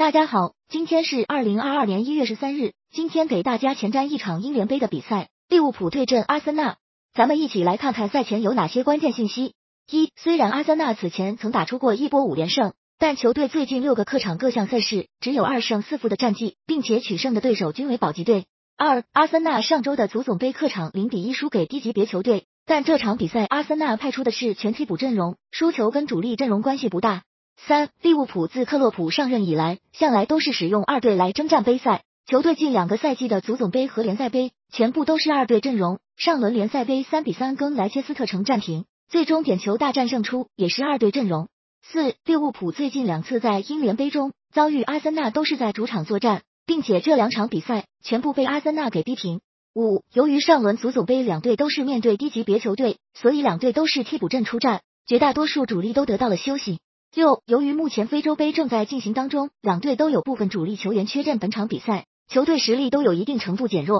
大家好，今天是二零二二年一月十三日。今天给大家前瞻一场英联杯的比赛，利物浦对阵阿森纳。咱们一起来看看赛前有哪些关键信息。一，虽然阿森纳此前曾打出过一波五连胜，但球队最近六个客场各项赛事只有二胜四负的战绩，并且取胜的对手均为保级队。二，阿森纳上周的足总杯客场零比一输给低级别球队，但这场比赛阿森纳派出的是全替补阵容，输球跟主力阵容关系不大。三，利物浦自克洛普上任以来，向来都是使用二队来征战杯赛。球队近两个赛季的足总杯和联赛杯，全部都是二队阵容。上轮联赛杯三比三跟莱切斯特城战平，最终点球大战胜出，也是二队阵容。四，利物浦最近两次在英联杯中遭遇阿森纳，都是在主场作战，并且这两场比赛全部被阿森纳给逼平。五，由于上轮足总杯两队都是面对低级别球队，所以两队都是替补阵出战，绝大多数主力都得到了休息。六，由于目前非洲杯正在进行当中，两队都有部分主力球员缺阵，本场比赛球队实力都有一定程度减弱。